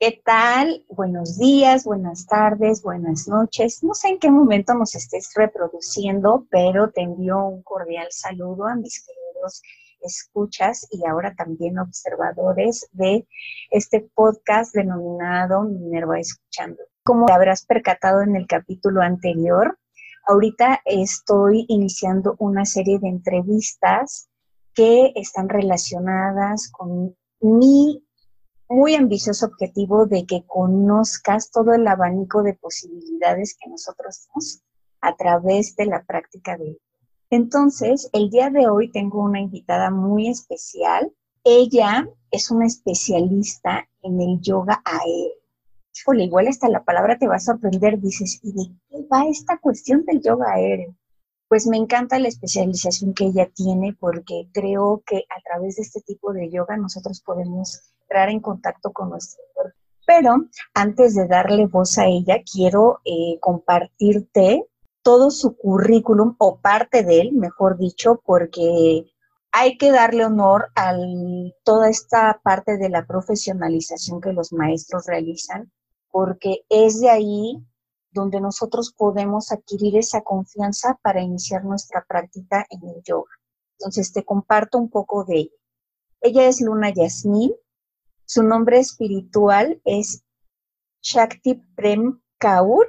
¿Qué tal? Buenos días, buenas tardes, buenas noches. No sé en qué momento nos estés reproduciendo, pero te envío un cordial saludo a mis queridos escuchas y ahora también observadores de este podcast denominado Minerva Escuchando. Como te habrás percatado en el capítulo anterior, ahorita estoy iniciando una serie de entrevistas que están relacionadas con mi muy ambicioso objetivo de que conozcas todo el abanico de posibilidades que nosotros tenemos a través de la práctica de Entonces, el día de hoy tengo una invitada muy especial. Ella es una especialista en el yoga aéreo. Híjole, igual hasta la palabra te va a sorprender. Dices, ¿y de qué va esta cuestión del yoga aéreo? Pues me encanta la especialización que ella tiene porque creo que a través de este tipo de yoga nosotros podemos entrar en contacto con nuestro cuerpo. Pero antes de darle voz a ella, quiero eh, compartirte todo su currículum o parte de él, mejor dicho, porque hay que darle honor a toda esta parte de la profesionalización que los maestros realizan, porque es de ahí donde nosotros podemos adquirir esa confianza para iniciar nuestra práctica en el yoga. Entonces te comparto un poco de ella. Ella es Luna Yasmin, su nombre espiritual es Shakti Prem Kaur.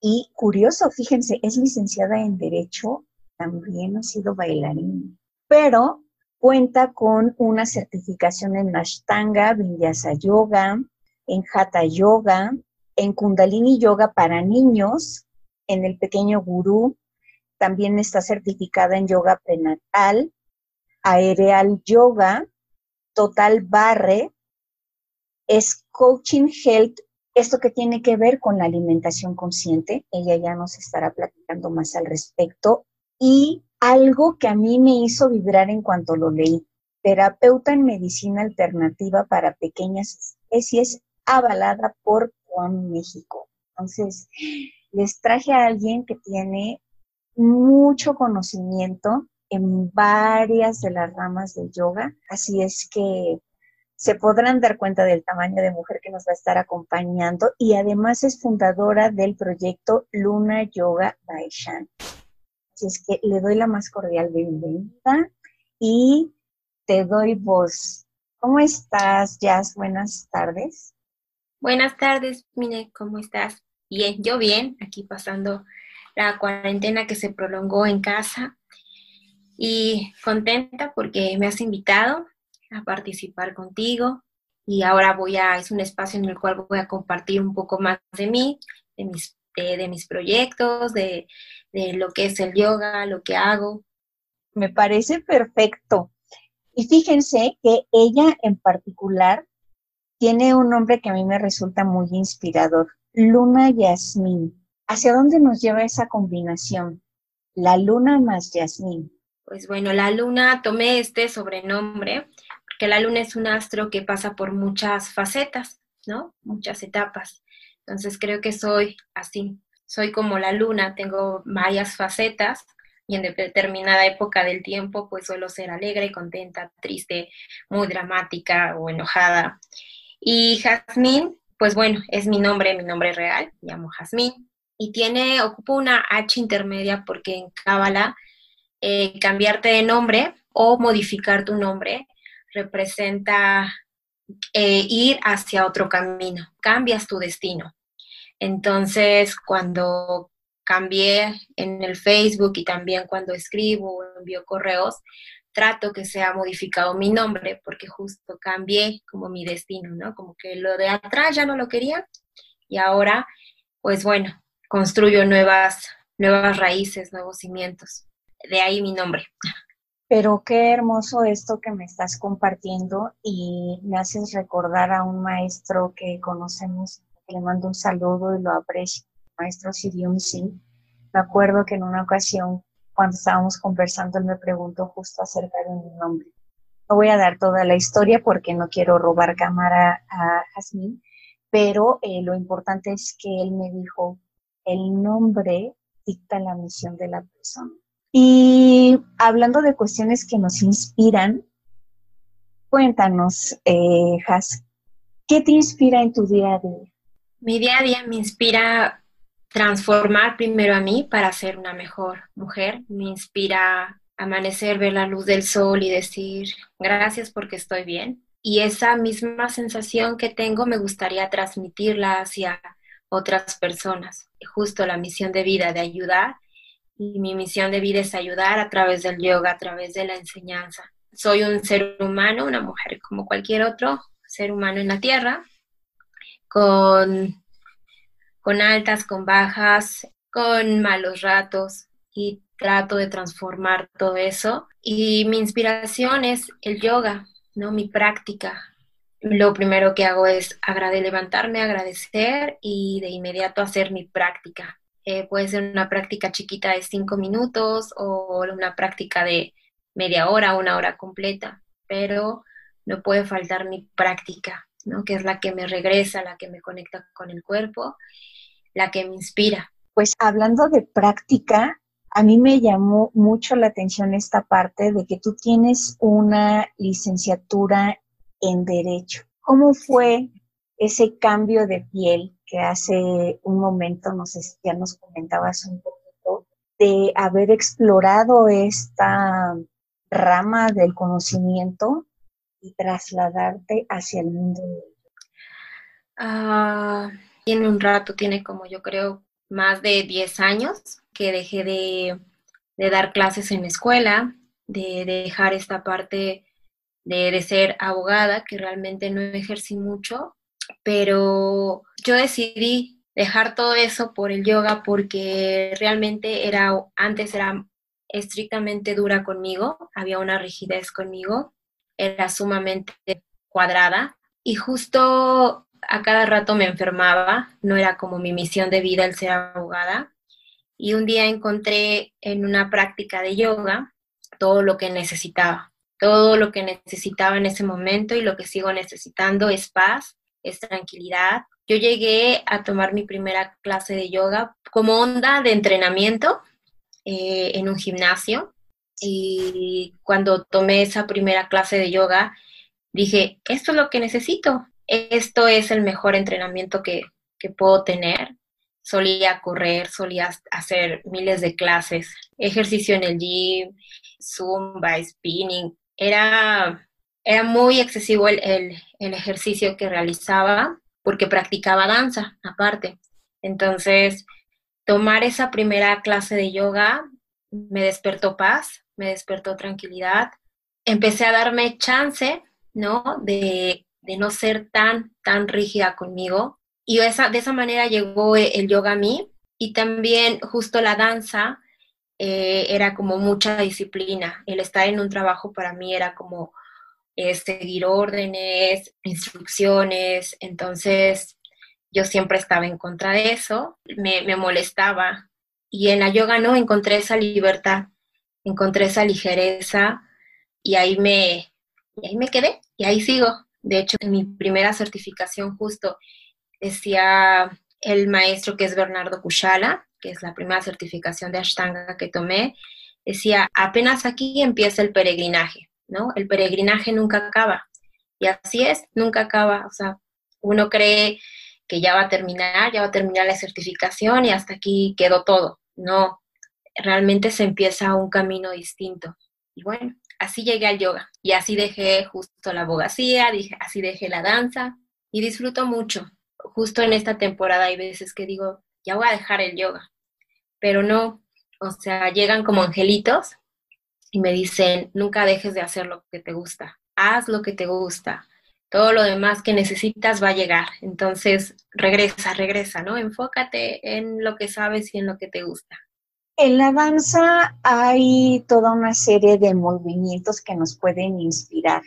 Y curioso, fíjense, es licenciada en Derecho, también ha sido bailarina, pero cuenta con una certificación en Ashtanga, Vinyasa Yoga, en Hatha Yoga, en Kundalini Yoga para niños, en el pequeño gurú, también está certificada en yoga prenatal, aereal yoga, Total Barre es Coaching Health, esto que tiene que ver con la alimentación consciente. Ella ya nos estará platicando más al respecto. Y algo que a mí me hizo vibrar en cuanto lo leí, terapeuta en medicina alternativa para pequeñas especies, avalada por México. Entonces, les traje a alguien que tiene mucho conocimiento en varias de las ramas del yoga, así es que se podrán dar cuenta del tamaño de mujer que nos va a estar acompañando y además es fundadora del proyecto Luna Yoga Baishan. Así es que le doy la más cordial bienvenida y te doy voz. ¿Cómo estás, Jazz? Buenas tardes. Buenas tardes, Mine, ¿cómo estás? Bien, yo bien, aquí pasando la cuarentena que se prolongó en casa y contenta porque me has invitado a participar contigo y ahora voy a, es un espacio en el cual voy a compartir un poco más de mí, de mis, de, mis proyectos, de, de lo que es el yoga, lo que hago. Me parece perfecto. Y fíjense que ella en particular tiene un nombre que a mí me resulta muy inspirador, Luna Yasmín. ¿Hacia dónde nos lleva esa combinación? La luna más Yasmín. Pues bueno, la luna, tomé este sobrenombre porque la luna es un astro que pasa por muchas facetas, ¿no? Muchas etapas. Entonces creo que soy así, soy como la luna, tengo varias facetas y en determinada época del tiempo pues suelo ser alegre, contenta, triste, muy dramática o enojada. Y Jazmín, pues bueno, es mi nombre, mi nombre real, me llamo Jazmín y tiene, ocupa una H intermedia porque en Cábala eh, cambiarte de nombre o modificar tu nombre representa eh, ir hacia otro camino, cambias tu destino. Entonces, cuando cambié en el Facebook y también cuando escribo o envío correos, trato que sea modificado mi nombre porque justo cambié como mi destino, ¿no? Como que lo de atrás ya no lo quería y ahora, pues bueno, construyo nuevas, nuevas raíces, nuevos cimientos de ahí mi nombre. Pero qué hermoso esto que me estás compartiendo y me haces recordar a un maestro que conocemos, le mando un saludo y lo aprecio, maestro Sirium Singh. Me acuerdo que en una ocasión, cuando estábamos conversando, él me preguntó justo acerca de mi nombre. No voy a dar toda la historia porque no quiero robar cámara a Jazmín, pero eh, lo importante es que él me dijo, el nombre dicta la misión de la persona. Y hablando de cuestiones que nos inspiran, cuéntanos, eh, ¿qué te inspira en tu día a día? Mi día a día me inspira transformar primero a mí para ser una mejor mujer. Me inspira amanecer, ver la luz del sol y decir gracias porque estoy bien. Y esa misma sensación que tengo me gustaría transmitirla hacia otras personas. Justo la misión de vida de ayudar y mi misión de vida es ayudar a través del yoga, a través de la enseñanza. Soy un ser humano, una mujer como cualquier otro ser humano en la tierra, con, con altas, con bajas, con malos ratos y trato de transformar todo eso. Y mi inspiración es el yoga, ¿no? Mi práctica. Lo primero que hago es agradecer, levantarme, agradecer y de inmediato hacer mi práctica. Eh, puede ser una práctica chiquita de cinco minutos o una práctica de media hora, una hora completa, pero no puede faltar mi práctica, ¿no? Que es la que me regresa, la que me conecta con el cuerpo, la que me inspira. Pues hablando de práctica, a mí me llamó mucho la atención esta parte de que tú tienes una licenciatura en Derecho. ¿Cómo fue ese cambio de piel que hace un momento nos, ya nos comentabas un poquito de haber explorado esta rama del conocimiento y trasladarte hacia el mundo? Ah, tiene un rato, tiene como yo creo más de 10 años que dejé de, dar clases en la escuela, de, dejar esta parte de, de, ser abogada, que realmente no ejercí mucho, pero yo decidí dejar todo eso por el yoga porque realmente era, antes era estrictamente dura conmigo, había una rigidez conmigo, era sumamente cuadrada y justo a cada rato me enfermaba, no era como mi misión de vida el ser abogada. Y un día encontré en una práctica de yoga todo lo que necesitaba, todo lo que necesitaba en ese momento y lo que sigo necesitando es paz, es tranquilidad. Yo llegué a tomar mi primera clase de yoga como onda de entrenamiento eh, en un gimnasio y cuando tomé esa primera clase de yoga dije, esto es lo que necesito, esto es el mejor entrenamiento que, puedo tener. Solía correr, solía hacer miles de clases, ejercicio en el gym, zumba, spinning. Era, era muy excesivo el, el ejercicio que realizaba porque practicaba danza aparte. Entonces, tomar esa primera clase de yoga me despertó paz, me despertó tranquilidad. Empecé a darme chance, ¿no? De de no ser tan, tan rígida conmigo. Y esa, de esa manera llegó el yoga a mí y también justo la danza eh, era como mucha disciplina. El estar en un trabajo para mí era como eh, seguir órdenes, instrucciones, entonces yo siempre estaba en contra de eso, me, me molestaba. Y en la yoga no encontré esa libertad, encontré esa ligereza y ahí me, y ahí me quedé y ahí sigo. De hecho, en mi primera certificación justo decía el maestro que es Bernardo Kushala, que es la primera certificación de Ashtanga que tomé, decía, apenas aquí empieza el peregrinaje, ¿no? El peregrinaje nunca acaba. Y así es, nunca acaba. O sea, uno cree que ya va a terminar, ya va a terminar la certificación y hasta aquí quedó todo. No, realmente se empieza un camino distinto. Y bueno, así llegué al yoga y así dejé justo la abogacía, dije, así dejé la danza y disfruto mucho. Justo en esta temporada hay veces que digo, ya voy a dejar el yoga, pero no, o sea, llegan como angelitos y me dicen, nunca dejes de hacer lo que te gusta, haz lo que te gusta, todo lo demás que necesitas va a llegar. Entonces, regresa, regresa, ¿no? Enfócate en lo que sabes y en lo que te gusta. En la danza hay toda una serie de movimientos que nos pueden inspirar.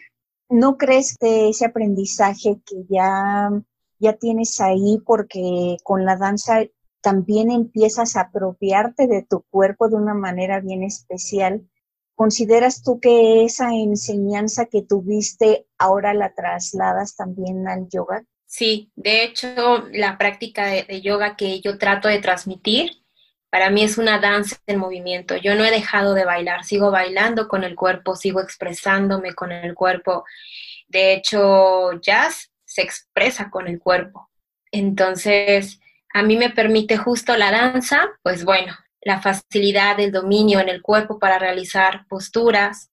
¿No crees que ese aprendizaje que ya, ya tienes ahí, porque con la danza también empiezas a apropiarte de tu cuerpo de una manera bien especial? ¿Consideras tú que esa enseñanza que tuviste ahora la trasladas también al yoga? Sí, de hecho, la práctica de, yoga que yo trato de transmitir, para mí es una danza en movimiento. Yo no he dejado de bailar, sigo bailando con el cuerpo, sigo expresándome con el cuerpo. De hecho, jazz se expresa con el cuerpo. Entonces, a mí me permite justo la danza, pues bueno, la facilidad del dominio en el cuerpo para realizar posturas.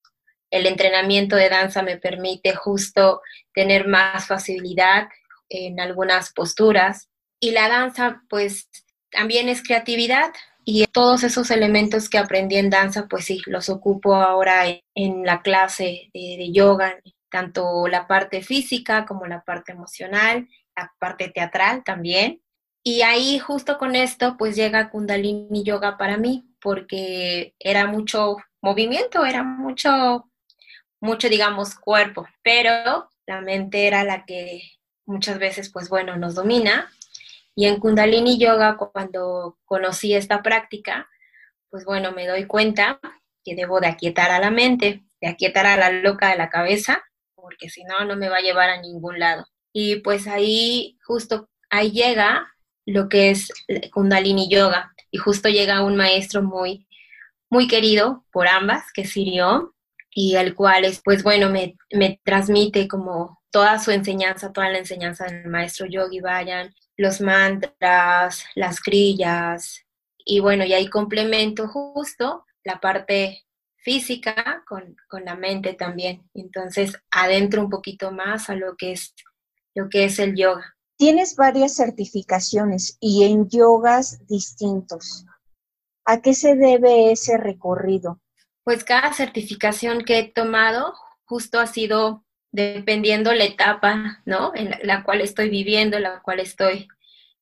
El entrenamiento de danza me permite justo tener más facilidad en algunas posturas. Y la danza, pues también es creatividad y todos esos elementos que aprendí en danza, pues sí, los ocupo ahora en, la clase de, yoga, tanto la parte física como la parte emocional, la parte teatral también. Y ahí justo con esto, pues llega Kundalini Yoga para mí, porque era mucho movimiento, era mucho, mucho, digamos, cuerpo, pero la mente era la que muchas veces, pues bueno, nos domina. Y en Kundalini Yoga, cuando conocí esta práctica, pues bueno, me doy cuenta que debo de aquietar a la mente, de aquietar a la loca de la cabeza, porque si no, no me va a llevar a ningún lado. Y pues ahí, justo ahí llega lo que es Kundalini Yoga. Y justo llega un maestro muy, muy querido por ambas, que es y el cual es, pues bueno, me, me transmite como toda su enseñanza, toda la enseñanza del maestro Yogi Vayan, los mantras, las grillas, y bueno, y ahí complemento justo la parte física con, con, la mente también. Entonces, adentro un poquito más a lo que es lo que es el yoga. Tienes varias certificaciones y en yogas distintos. ¿A qué se debe ese recorrido? Pues cada certificación que he tomado justo ha sido dependiendo la etapa, ¿no? En la, cual estoy viviendo, la cual estoy,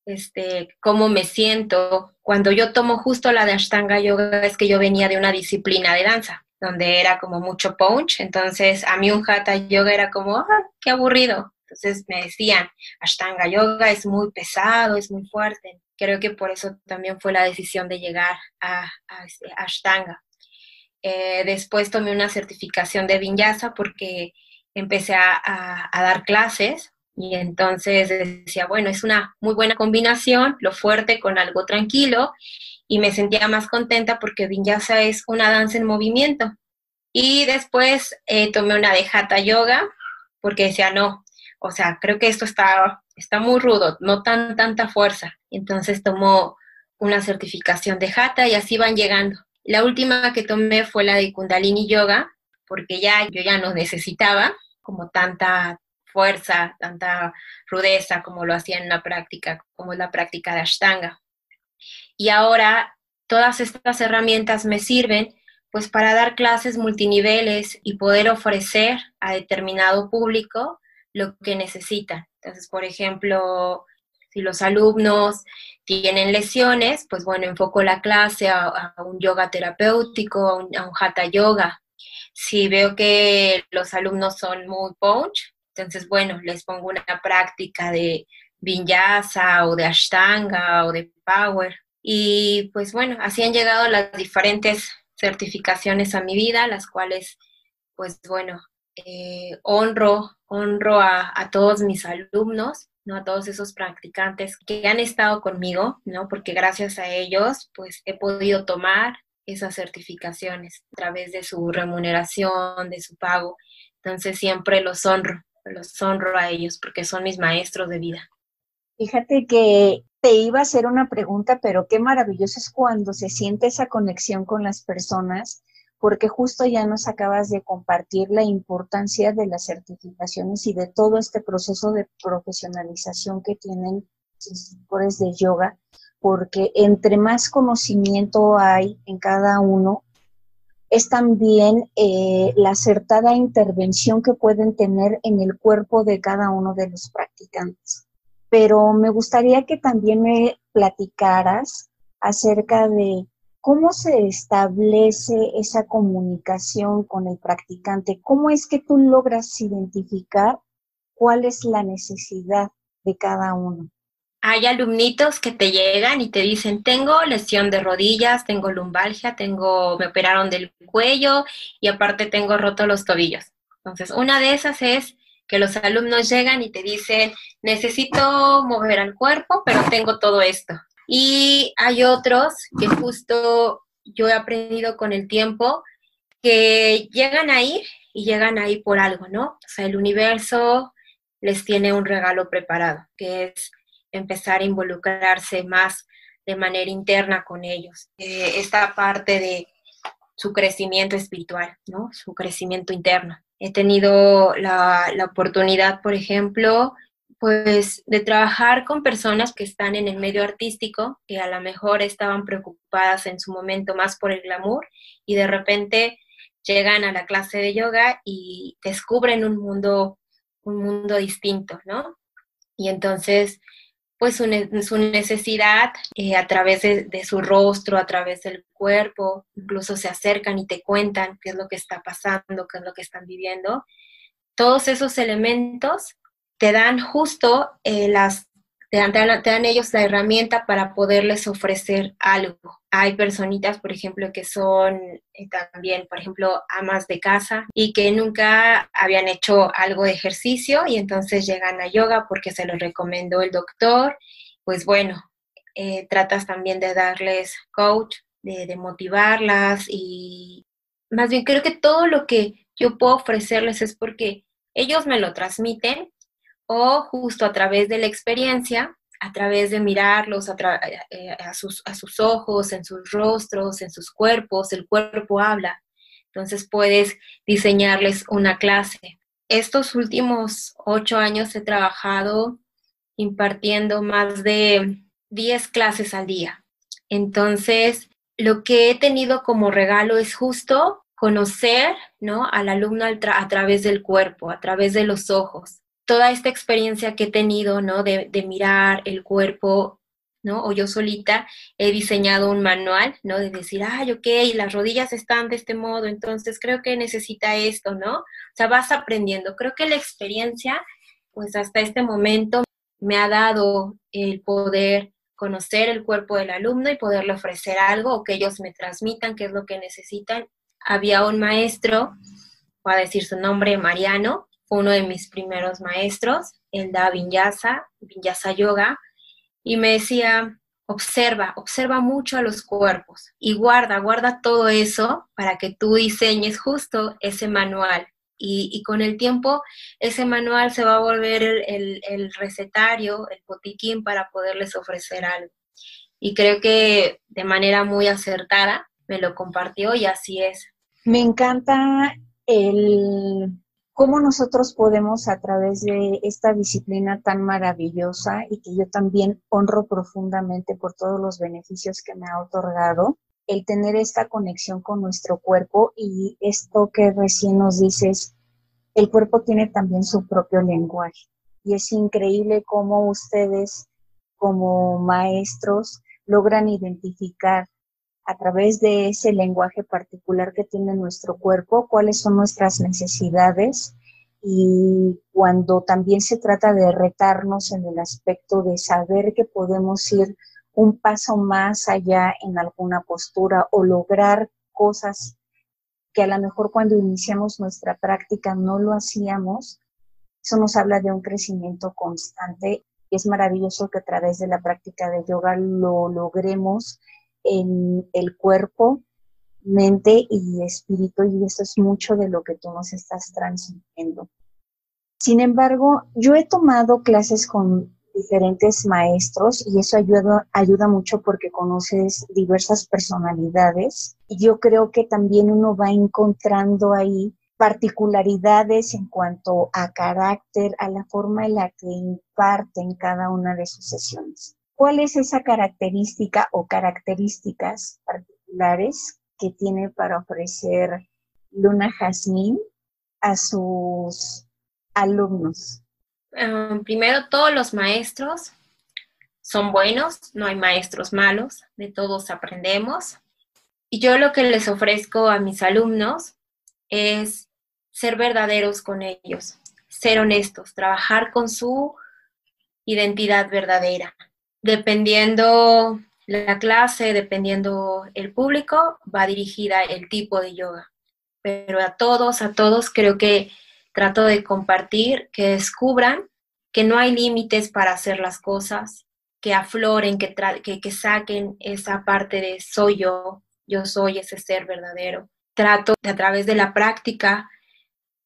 este, cómo me siento. Cuando yo tomo justo la de Ashtanga Yoga es que yo venía de una disciplina de danza, donde era como mucho punch, entonces a mí un Hatha Yoga era como, ah, qué aburrido. Entonces me decían, Ashtanga Yoga es muy pesado, es muy fuerte. Creo que por eso también fue la decisión de llegar a, a, este, Ashtanga. Eh, después tomé una certificación de Vinyasa porque empecé a, dar clases y entonces decía, bueno, es una muy buena combinación, lo fuerte con algo tranquilo, y me sentía más contenta porque Vinyasa es una danza en movimiento. Y después eh, tomé una de Hatha Yoga, porque decía, no, o sea, creo que esto está, está muy rudo, no tan tanta fuerza. Entonces tomó una certificación de Hatha y así van llegando. La última que tomé fue la de Kundalini Yoga, porque ya yo ya no necesitaba, como tanta fuerza, tanta rudeza como lo hacía en la práctica, como es la práctica de Ashtanga. Y ahora todas estas herramientas me sirven pues para dar clases multiniveles y poder ofrecer a determinado público lo que necesitan. Entonces, por ejemplo, si los alumnos tienen lesiones, pues bueno, enfoco la clase a, un yoga terapéutico, a un, a un hatha yoga, si veo que los alumnos son muy punch, entonces, bueno, les pongo una práctica de vinyasa o de ashtanga o de power. Y pues bueno, así han llegado las diferentes certificaciones a mi vida, las cuales, pues bueno, eh, honro, honro a, a, todos mis alumnos, ¿no? A todos esos practicantes que han estado conmigo, ¿no? Porque gracias a ellos, pues he podido tomar esas certificaciones a través de su remuneración, de su pago. Entonces siempre los honro, los honro a ellos porque son mis maestros de vida. Fíjate que te iba a hacer una pregunta, pero qué maravilloso es cuando se siente esa conexión con las personas, porque justo ya nos acabas de compartir la importancia de las certificaciones y de todo este proceso de profesionalización que tienen los instructores de yoga, porque entre más conocimiento hay en cada uno, es también eh, la acertada intervención que pueden tener en el cuerpo de cada uno de los practicantes. Pero me gustaría que también me platicaras acerca de ¿Cómo se establece esa comunicación con el practicante? ¿Cómo es que tú logras identificar cuál es la necesidad de cada uno? Hay alumnitos que te llegan y te dicen, tengo lesión de rodillas, tengo lumbalgia, tengo, me operaron del cuello y aparte tengo roto los tobillos. Entonces, una de esas es que los alumnos llegan y te dicen, necesito mover al cuerpo, pero tengo todo esto. Y hay otros que justo yo he aprendido con el tiempo que llegan ahí y llegan ahí por algo, ¿no? O sea, el universo les tiene un regalo preparado, que es empezar a involucrarse más de manera interna con ellos. Eh, esta parte de su crecimiento espiritual, ¿no? Su crecimiento interno. He tenido la, la oportunidad, por ejemplo, pues de trabajar con personas que están en el medio artístico, que a lo mejor estaban preocupadas en su momento más por el glamour y de repente llegan a la clase de yoga y descubren un mundo, un mundo distinto, ¿no? Y entonces, pues su, necesidad eh, a través de, su rostro, a través del cuerpo, incluso se acercan y te cuentan qué es lo que está pasando, qué es lo que están viviendo. Todos esos elementos te dan justo eh, las, te dan, te dan, ellos la herramienta para poderles ofrecer algo. Hay personitas, por ejemplo, que son eh, también, por ejemplo, amas de casa y que nunca habían hecho algo de ejercicio y entonces llegan a yoga porque se lo recomendó el doctor. Pues bueno, eh, tratas también de darles coach, de, de motivarlas y más bien creo que todo lo que yo puedo ofrecerles es porque ellos me lo transmiten o justo a través de la experiencia, a través de mirarlos a, eh, a, sus, a sus ojos, en sus rostros, en sus cuerpos, el cuerpo habla. Entonces puedes diseñarles una clase. Estos últimos ocho años he trabajado impartiendo más de 10 clases al día. Entonces, lo que he tenido como regalo es justo conocer ¿no? al alumno a través del cuerpo, a través de los ojos toda esta experiencia que he tenido, ¿no? De, mirar el cuerpo, ¿no? O yo solita he diseñado un manual, ¿no? De decir, ay, ok, las rodillas están de este modo, entonces creo que necesita esto, ¿no? O sea, vas aprendiendo. Creo que la experiencia, pues hasta este momento, me ha dado el poder conocer el cuerpo del alumno y poderle ofrecer algo o que ellos me transmitan qué es lo que necesitan. Había un maestro, voy a decir su nombre, Mariano, uno de mis primeros maestros, él da vinyasa, vinyasa yoga, y me decía, observa, observa mucho a los cuerpos y guarda, guarda todo eso para que tú diseñes justo ese manual. Y, con el tiempo ese manual se va a volver el, el recetario, el botiquín para poderles ofrecer algo. Y creo que de manera muy acertada me lo compartió y así es. Me encanta el cómo nosotros podemos a través de esta disciplina tan maravillosa y que yo también honro profundamente por todos los beneficios que me ha otorgado, el tener esta conexión con nuestro cuerpo y esto que recién nos dices, el cuerpo tiene también su propio lenguaje. Y es increíble cómo ustedes como maestros logran identificar a través de ese lenguaje particular que tiene nuestro cuerpo, cuáles son nuestras necesidades y cuando también se trata de retarnos en el aspecto de saber que podemos ir un paso más allá en alguna postura o lograr cosas que a lo mejor cuando iniciamos nuestra práctica no lo hacíamos, eso nos habla de un crecimiento constante. Y es maravilloso que a través de la práctica de yoga lo logremos en el cuerpo, mente y espíritu, y eso es mucho de lo que tú nos estás transmitiendo. Sin embargo, yo he tomado clases con diferentes maestros y eso ayuda, ayuda mucho porque conoces diversas personalidades y yo creo que también uno va encontrando ahí particularidades en cuanto a carácter, a la forma en la que imparten cada una de sus sesiones. ¿Cuál es esa característica o características particulares que tiene para ofrecer Luna Jazmín a sus alumnos? Ah, primero, todos los maestros son buenos, no hay maestros malos, de todos aprendemos. Y yo lo que les ofrezco a mis alumnos es ser verdaderos con ellos, ser honestos, trabajar con su identidad verdadera. Dependiendo la clase, dependiendo el público, va dirigida el tipo de yoga. Pero a todos, a todos creo que trato de compartir, que descubran que no hay límites para hacer las cosas, que afloren, que, que, saquen esa parte de soy yo, yo soy ese ser verdadero. Trato de a través de la práctica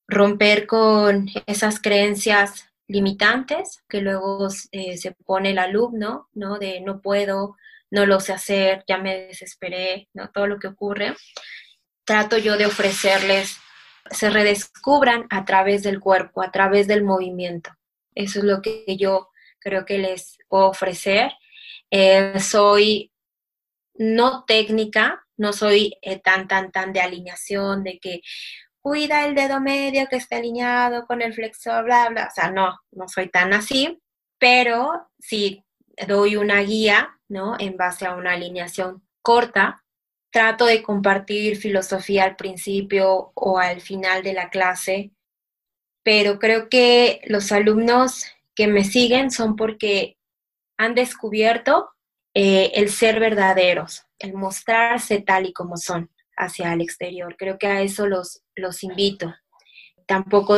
romper con esas creencias limitantes que luego eh, se pone el alumno, ¿no? De no puedo, no lo sé hacer, ya me desesperé, ¿no? Todo lo que ocurre. Trato yo de ofrecerles, se redescubran a través del cuerpo, a través del movimiento. Eso es lo que yo creo que les puedo ofrecer. Eh, soy no técnica, no soy eh, tan, tan, tan de alineación, de que cuida el dedo medio que esté alineado con el flexor, bla, bla. O sea, no, no soy tan así, pero sí doy una guía, ¿no? En base a una alineación corta. Trato de compartir filosofía al principio o al final de la clase, pero creo que los alumnos que me siguen son porque han descubierto eh, el ser verdaderos, el mostrarse tal y como son hacia el exterior. Creo que a eso los, los invito. Tampoco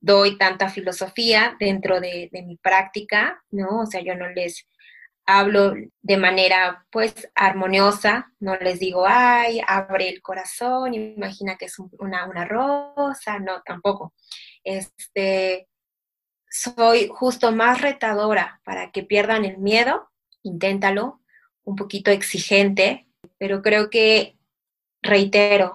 doy tanta filosofía dentro de, mi práctica, ¿no? O sea, yo no les hablo de manera pues armoniosa, no les digo, ay, abre el corazón, imagina que es una, una rosa, no, tampoco. Este, soy justo más retadora para que pierdan el miedo, inténtalo, un poquito exigente, pero creo que reitero,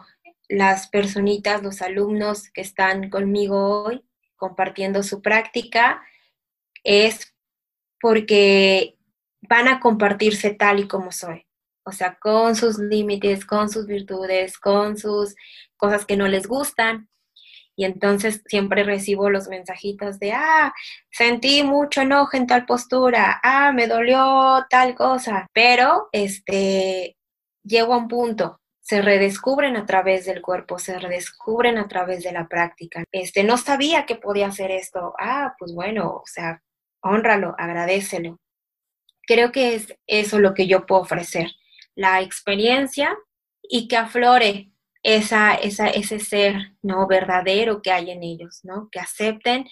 las personitas, los alumnos que están conmigo hoy compartiendo su práctica, es porque van a compartirse tal y como soy. O sea, con sus límites, con sus virtudes, con sus cosas que no les gustan. Y entonces siempre recibo los mensajitos de, ah, sentí mucho enojo en tal postura, ah, me dolió tal cosa. Pero, este, llego a un punto se redescubren a través del cuerpo, se redescubren a través de la práctica. Este, no sabía que podía hacer esto. Ah, pues bueno, o sea, honralo, agradecelo. Creo que es eso lo que yo puedo ofrecer, la experiencia y que aflore esa, esa, ese ser no verdadero que hay en ellos, ¿no? Que acepten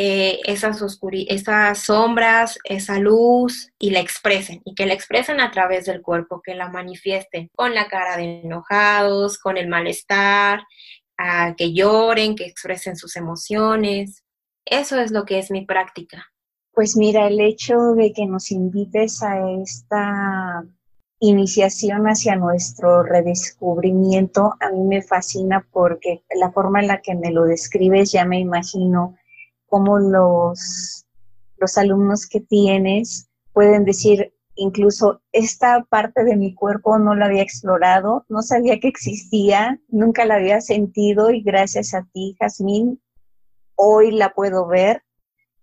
eh, esas, esas sombras, esa luz y la expresen y que la expresen a través del cuerpo, que la manifiesten con la cara de enojados, con el malestar, a que lloren, que expresen sus emociones. Eso es lo que es mi práctica. Pues mira, el hecho de que nos invites a esta iniciación hacia nuestro redescubrimiento a mí me fascina porque la forma en la que me lo describes ya me imagino cómo los, los alumnos que tienes pueden decir, incluso esta parte de mi cuerpo no la había explorado, no sabía que existía, nunca la había sentido y gracias a ti, Jazmín, hoy la puedo ver,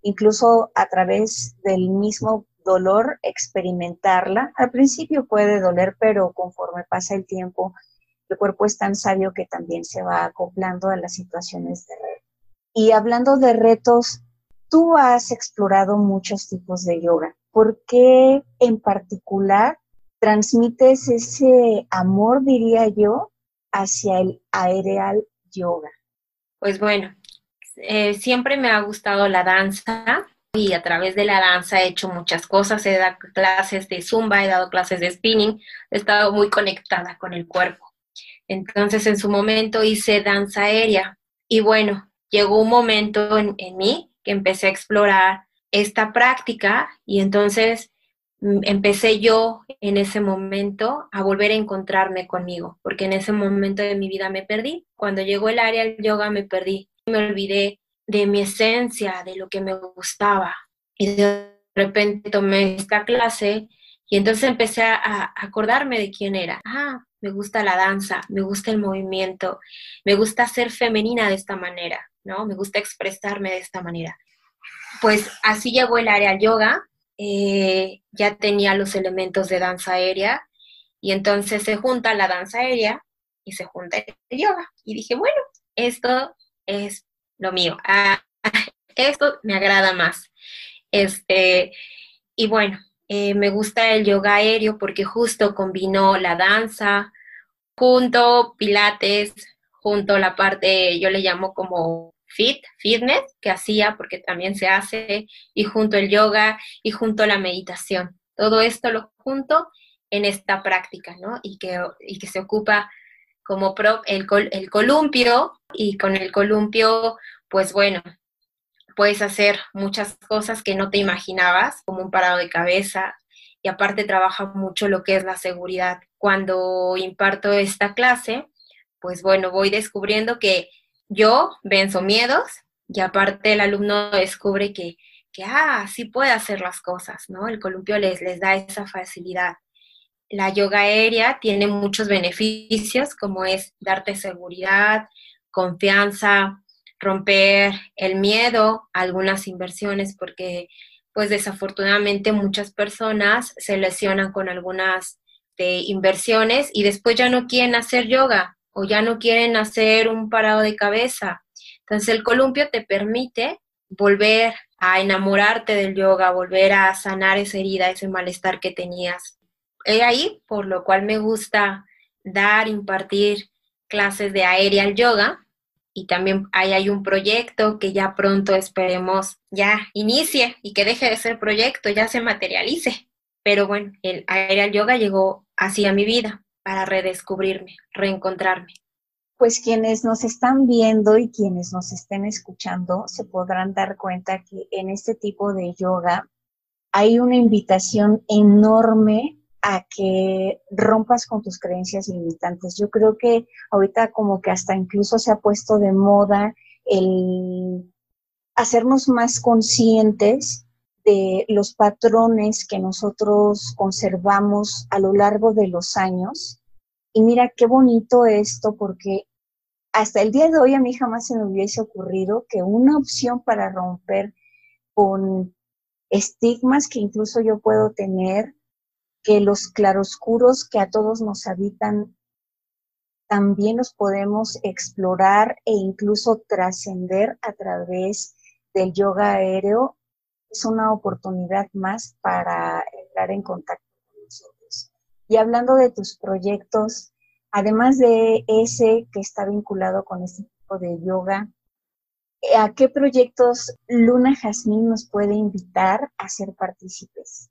incluso a través del mismo dolor experimentarla. Al principio puede doler, pero conforme pasa el tiempo, el cuerpo es tan sabio que también se va acoplando a las situaciones de y hablando de retos, tú has explorado muchos tipos de yoga. ¿Por qué en particular transmites ese amor, diría yo, hacia el aerial yoga? Pues bueno, eh, siempre me ha gustado la danza y a través de la danza he hecho muchas cosas. He dado clases de zumba, he dado clases de spinning, he estado muy conectada con el cuerpo. Entonces en su momento hice danza aérea y bueno, llegó un momento en, mí que empecé a explorar esta práctica y entonces mm, empecé yo en ese momento a volver a encontrarme conmigo, porque en ese momento de mi vida me perdí. Cuando llegó el área del yoga me perdí, me olvidé de mi esencia, de lo que me gustaba. Y de repente tomé esta clase y entonces empecé a, acordarme de quién era. Ah, me gusta la danza, me gusta el movimiento, me gusta ser femenina de esta manera. ¿No? Me gusta expresarme de esta manera. Pues así llegó el área yoga, eh, ya tenía los elementos de danza aérea Y entonces se junta la danza aérea y se junta el yoga. Y dije, bueno, esto es lo mío. Ah, esto me agrada más. Este, y bueno, eh, me gusta el yoga aéreo porque justo combinó la danza junto pilates, junto la parte, yo le llamo como fit, fitness, que hacía porque también se hace, y junto el yoga y junto la meditación. Todo esto lo junto en esta práctica, ¿no? Y que, y que se ocupa como el, el columpio y con el columpio, pues bueno, puedes hacer muchas cosas que no te imaginabas, como un parado de cabeza, y aparte trabaja mucho lo que es la seguridad. Cuando imparto esta clase, pues bueno, voy descubriendo que yo venzo miedos y aparte el alumno descubre que, que ah, sí puede hacer las cosas, ¿no? El columpio les, les da esa facilidad. La yoga aérea tiene muchos beneficios, como es darte seguridad, confianza, romper el miedo algunas inversiones, porque pues desafortunadamente muchas personas se lesionan con algunas de inversiones y después ya no quieren hacer yoga o ya no quieren hacer un parado de cabeza. Entonces el columpio te permite volver a enamorarte del yoga, volver a sanar esa herida, ese malestar que tenías. He ahí, por lo cual me gusta dar, impartir clases de aerial yoga, y también ahí hay un proyecto que ya pronto esperemos ya inicie y que deje de ser proyecto, ya se materialice. Pero bueno, el aerial yoga llegó así a mi vida para redescubrirme, reencontrarme. Pues quienes nos están viendo y quienes nos estén escuchando se podrán dar cuenta que en este tipo de yoga hay una invitación enorme a que rompas con tus creencias limitantes. Yo creo que ahorita como que hasta incluso se ha puesto de moda el hacernos más conscientes de los patrones que nosotros conservamos a lo largo de los años. Y mira qué bonito esto porque hasta el día de hoy a mí jamás se me hubiese ocurrido que una opción para romper con estigmas que incluso yo puedo tener que los claroscuros que a todos nos habitan también los podemos explorar e incluso trascender a través del yoga aéreo. Es una oportunidad más para entrar en contacto con nosotros. Y hablando de tus proyectos, además de ese que está vinculado con este tipo de yoga, ¿a qué proyectos Luna Jazmín nos puede invitar a ser partícipes?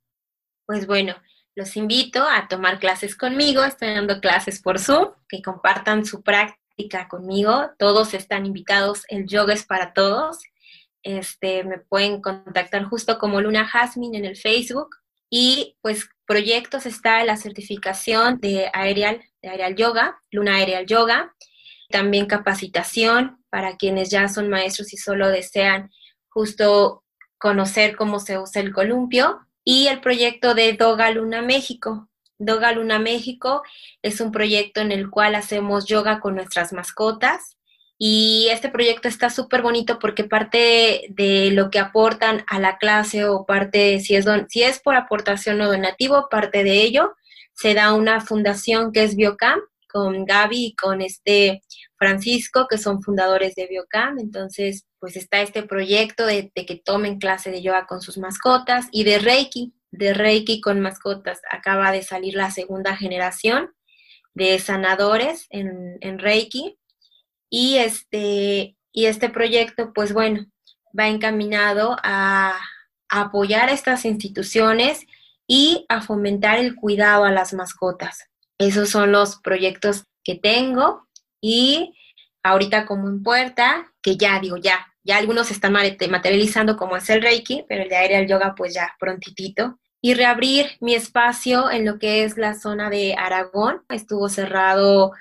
Pues bueno, los invito a tomar clases conmigo. Estoy dando clases por Zoom, que compartan su práctica conmigo. Todos están invitados. El yoga es para todos. Este, me pueden contactar justo como Luna Jasmine en el Facebook. Y pues proyectos está la certificación de Aerial, de Aerial Yoga, Luna Aerial Yoga. También capacitación para quienes ya son maestros y solo desean justo conocer cómo se usa el columpio y el proyecto de Doga Luna México. Doga Luna México es un proyecto en el cual hacemos yoga con nuestras mascotas y este proyecto está súper bonito porque parte de lo que aportan a la clase o parte, si es, si es por aportación o donativo, parte de ello se da una fundación que es Biocam con Gaby y con este Francisco, que son fundadores de Biocam. Entonces, pues está este proyecto de, que tomen clase de yoga con sus mascotas y de Reiki, de Reiki con mascotas. Acaba de salir la segunda generación de sanadores en Reiki. Y este, y este proyecto, pues bueno, va encaminado a, apoyar a estas instituciones y a fomentar el cuidado a las mascotas. Esos son los proyectos que tengo y ahorita como en puerta, que ya digo, ya, ya algunos están materializando como es el Reiki, pero el de aire al yoga pues ya prontitito. Y reabrir mi espacio en lo que es la zona de Aragón. Estuvo cerrado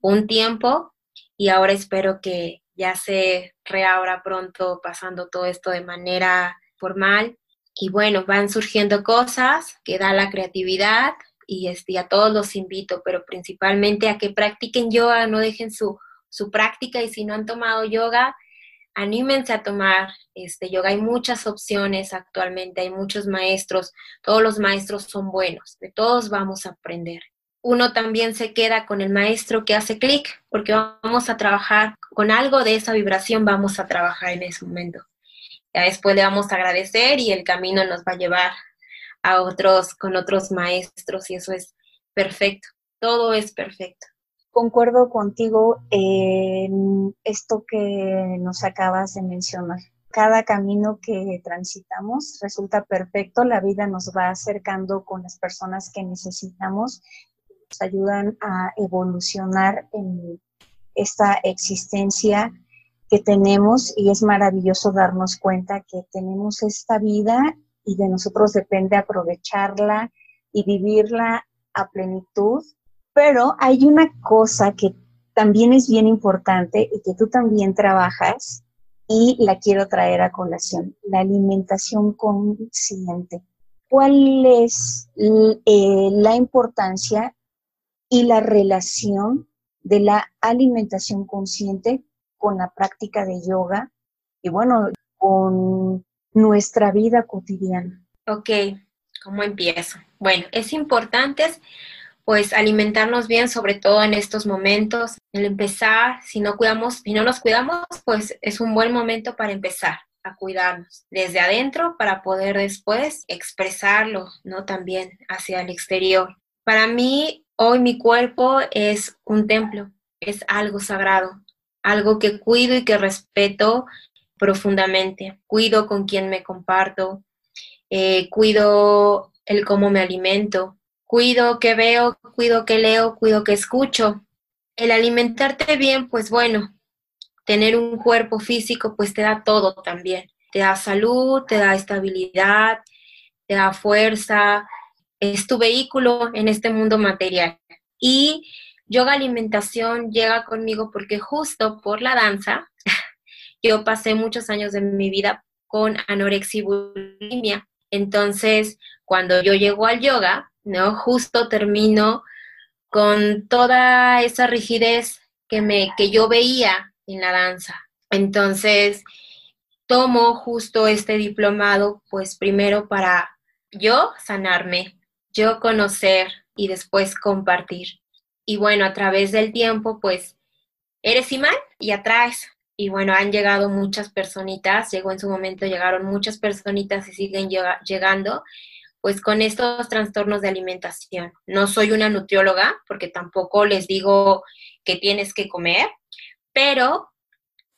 un tiempo y ahora espero que ya se reabra pronto pasando todo esto de manera formal. Y bueno, van surgiendo cosas que da la creatividad, y, este, a todos los invito, pero principalmente a que practiquen yoga, no dejen su, su práctica y si no han tomado yoga, anímense a tomar este yoga. Hay muchas opciones actualmente, hay muchos maestros, todos los maestros son buenos, de todos vamos a aprender. Uno también se queda con el maestro que hace clic, porque vamos a trabajar con algo de esa vibración, vamos a trabajar en ese momento. Después le vamos a agradecer y el camino nos va a llevar a otros, con otros maestros y eso es perfecto, todo es perfecto. Concuerdo contigo en esto que nos acabas de mencionar. Cada camino que transitamos resulta perfecto, la vida nos va acercando con las personas que necesitamos, nos ayudan a evolucionar en esta existencia que tenemos y es maravilloso darnos cuenta que tenemos esta vida y de nosotros depende aprovecharla y vivirla a plenitud. Pero hay una cosa que también es bien importante y que tú también trabajas y la quiero traer a colación, la alimentación consciente. ¿Cuál es eh, la importancia y la relación de la alimentación consciente con la práctica de yoga y bueno, con nuestra vida cotidiana. Ok, ¿cómo empiezo? Bueno, es importante pues alimentarnos bien, sobre todo en estos momentos. El empezar, si no cuidamos, si no nos cuidamos, pues es un buen momento para empezar a cuidarnos desde adentro para poder después expresarlo, ¿no? También hacia el exterior. Para mí, hoy mi cuerpo es un templo, es algo sagrado algo que cuido y que respeto profundamente. Cuido con quien me comparto, eh, cuido el cómo me alimento, cuido que veo, cuido que leo, cuido que escucho. El alimentarte bien, pues bueno, tener un cuerpo físico, pues te da todo también. Te da salud, te da estabilidad, te da fuerza, es tu vehículo en este mundo material. Y Yoga Alimentación llega conmigo porque justo por la danza, yo pasé muchos años de mi vida con anorexia y bulimia. Entonces, cuando yo llego al yoga, ¿no? Justo termino con toda esa rigidez que, me, que yo veía en la danza. Entonces, tomo justo este diplomado, pues primero para yo sanarme, yo conocer y después compartir. Y bueno, a través del tiempo, pues eres imán y atraes. Y bueno, han llegado muchas personitas, llegó en su momento, llegaron muchas personitas y siguen llegando, pues con estos trastornos de alimentación. No soy una nutrióloga, porque tampoco les digo que tienes que comer, pero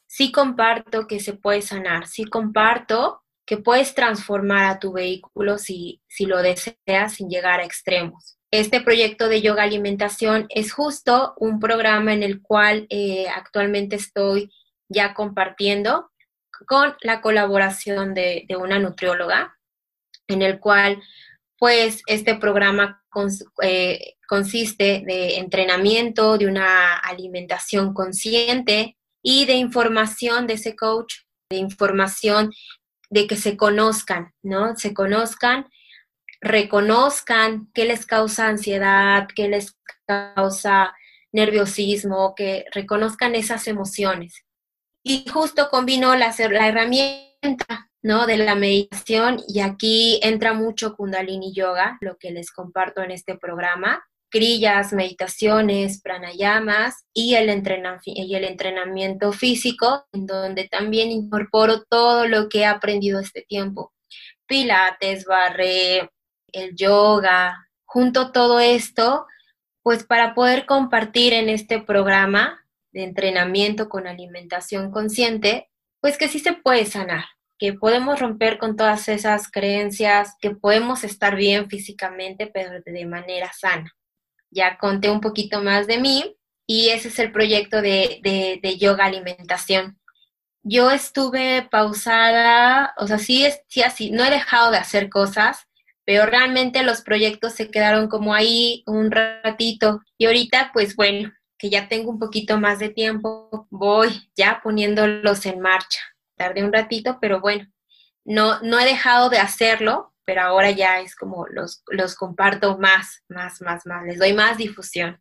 sí comparto que se puede sanar, sí comparto que puedes transformar a tu vehículo si, si lo deseas sin llegar a extremos. Este proyecto de yoga alimentación es justo un programa en el cual eh, actualmente estoy ya compartiendo con la colaboración de, una nutrióloga, en el cual pues este programa eh, consiste de entrenamiento, de una alimentación consciente y de información de ese coach, de información de que se conozcan, ¿no? Se conozcan reconozcan qué les causa ansiedad, qué les causa nerviosismo, que reconozcan esas emociones. Y justo combinó la, la herramienta ¿no? de la meditación y aquí entra mucho kundalini yoga, lo que les comparto en este programa, crillas, meditaciones, pranayamas y el, y el entrenamiento físico, en donde también incorporo todo lo que he aprendido este tiempo. Pilates, barre, el yoga, junto todo esto, pues para poder compartir en este programa de entrenamiento con alimentación consciente, pues que sí se puede sanar, que podemos romper con todas esas creencias, que podemos estar bien físicamente, pero de manera sana. Ya conté un poquito más de mí y ese es el proyecto de, de, yoga alimentación. Yo estuve pausada, o sea, sí, sí, así, no he dejado de hacer cosas, pero realmente los proyectos se quedaron como ahí un ratito y ahorita pues bueno, que ya tengo un poquito más de tiempo, voy ya poniéndolos en marcha. Tardé un ratito, pero bueno, no, no he dejado de hacerlo, pero ahora ya es como los, los comparto más, más, más, más, les doy más difusión.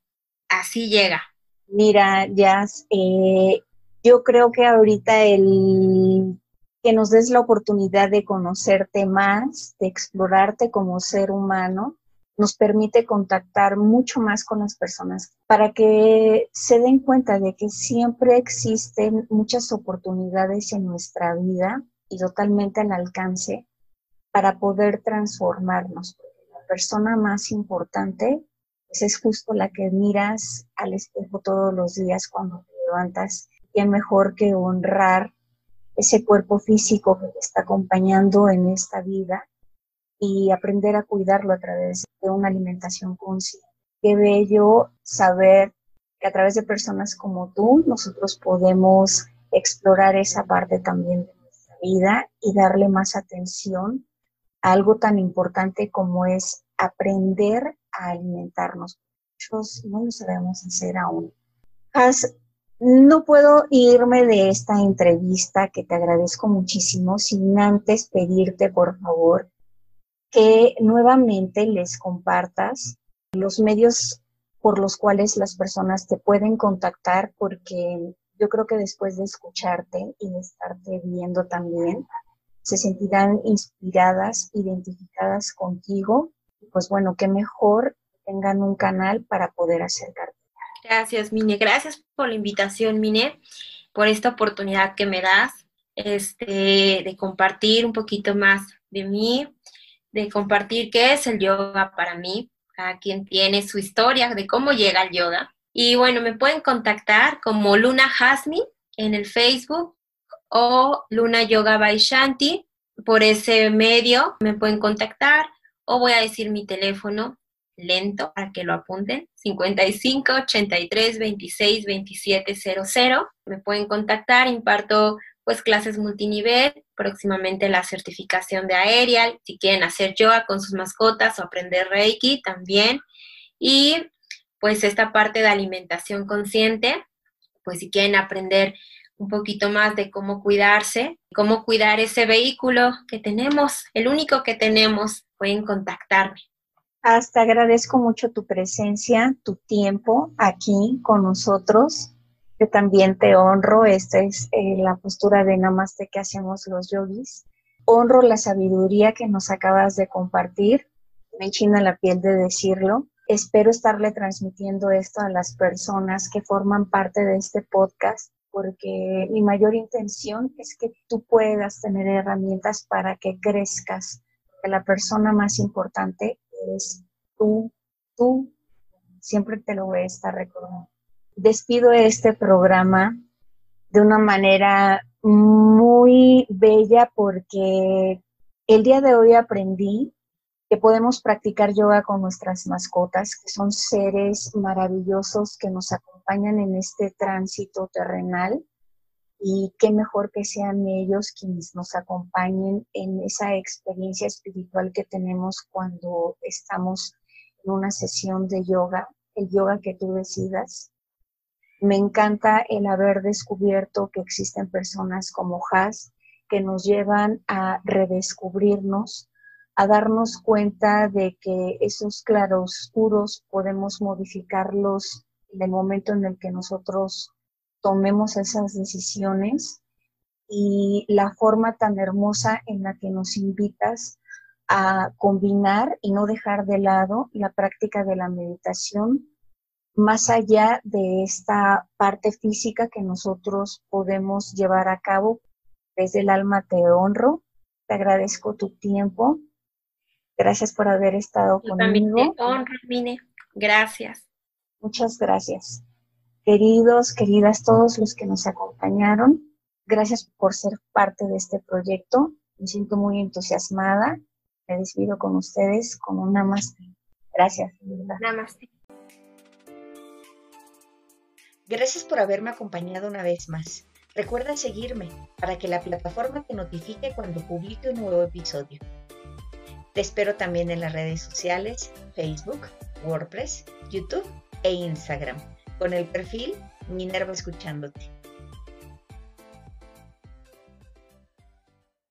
Así llega. Mira, Jazz, eh, yo creo que ahorita el que nos des la oportunidad de conocerte más, de explorarte como ser humano, nos permite contactar mucho más con las personas para que se den cuenta de que siempre existen muchas oportunidades en nuestra vida y totalmente al alcance para poder transformarnos. La persona más importante pues, es justo la que miras al espejo todos los días cuando te levantas. Es mejor que honrar ese cuerpo físico que te está acompañando en esta vida y aprender a cuidarlo a través de una alimentación consciente. Qué bello saber que a través de personas como tú nosotros podemos explorar esa parte también de nuestra vida y darle más atención algo tan importante como es aprender a alimentarnos. Muchos no lo sabemos hacer aún. no puedo irme de esta entrevista que te agradezco muchísimo sin antes pedirte, por favor, que nuevamente les compartas los medios por los cuales las personas te pueden contactar, porque yo creo que después de escucharte y de estarte viendo también, se sentirán inspiradas, identificadas contigo. Pues bueno, qué mejor tengan un canal para poder acercarte. Gracias, Mine. Gracias por la invitación, Mine, por esta oportunidad que me das este, de compartir un poquito más de mí, de compartir qué es el yoga para mí, a quien tiene su historia de cómo llega el yoga. Y bueno, me pueden contactar como Luna Hasmi en el Facebook o Luna Yoga Vaishanti. Por ese medio me pueden contactar o voy a decir mi teléfono lento para que lo apunten, 55 83 26 27 00. Me pueden contactar, imparto pues clases multinivel, próximamente la certificación de Aerial, si quieren hacer yoga con sus mascotas o aprender Reiki también. Y pues esta parte de alimentación consciente, pues si quieren aprender un poquito más de cómo cuidarse, cómo cuidar ese vehículo que tenemos, el único que tenemos, pueden contactarme. Hasta agradezco mucho tu presencia, tu tiempo aquí con nosotros que también te honro. Esta es eh, la postura de Namaste que hacemos los yogis. Honro la sabiduría que nos acabas de compartir. Me enchina la piel de decirlo. Espero estarle transmitiendo esto a las personas que forman parte de este podcast, porque mi mayor intención es que tú puedas tener herramientas para que crezcas. Que la persona más importante es tú, tú. Siempre te lo voy a estar recordando despido este programa de una manera muy bella porque el día de hoy aprendí que podemos practicar yoga con nuestras mascotas, que son seres maravillosos que nos acompañan en este tránsito terrenal y qué mejor que sean ellos quienes nos acompañen en esa experiencia espiritual que tenemos cuando estamos en una sesión de yoga, el yoga que tú decidas. Me encanta el haber descubierto que existen personas como Has que nos llevan a redescubrirnos, a darnos cuenta de que esos claroscuros podemos modificarlos en el momento en el que nosotros tomemos esas decisiones y la forma tan hermosa en la que nos invitas a combinar y no dejar de lado la práctica de la meditación más allá de esta parte física que nosotros podemos llevar a cabo, desde el alma te honro, te agradezco tu tiempo, gracias por haber estado Yo conmigo. También te honro, Mine, gracias. Muchas gracias. Queridos, queridas, todos los que nos acompañaron, gracias por ser parte de este proyecto. Me siento muy entusiasmada. Me despido con ustedes con un namaste. Gracias. Namaste. Gracias por haberme acompañado una vez más. Recuerda seguirme para que la plataforma te notifique cuando publique un nuevo episodio. Te espero también en las redes sociales, Facebook, WordPress, YouTube e Instagram, con el perfil Minerva Escuchándote.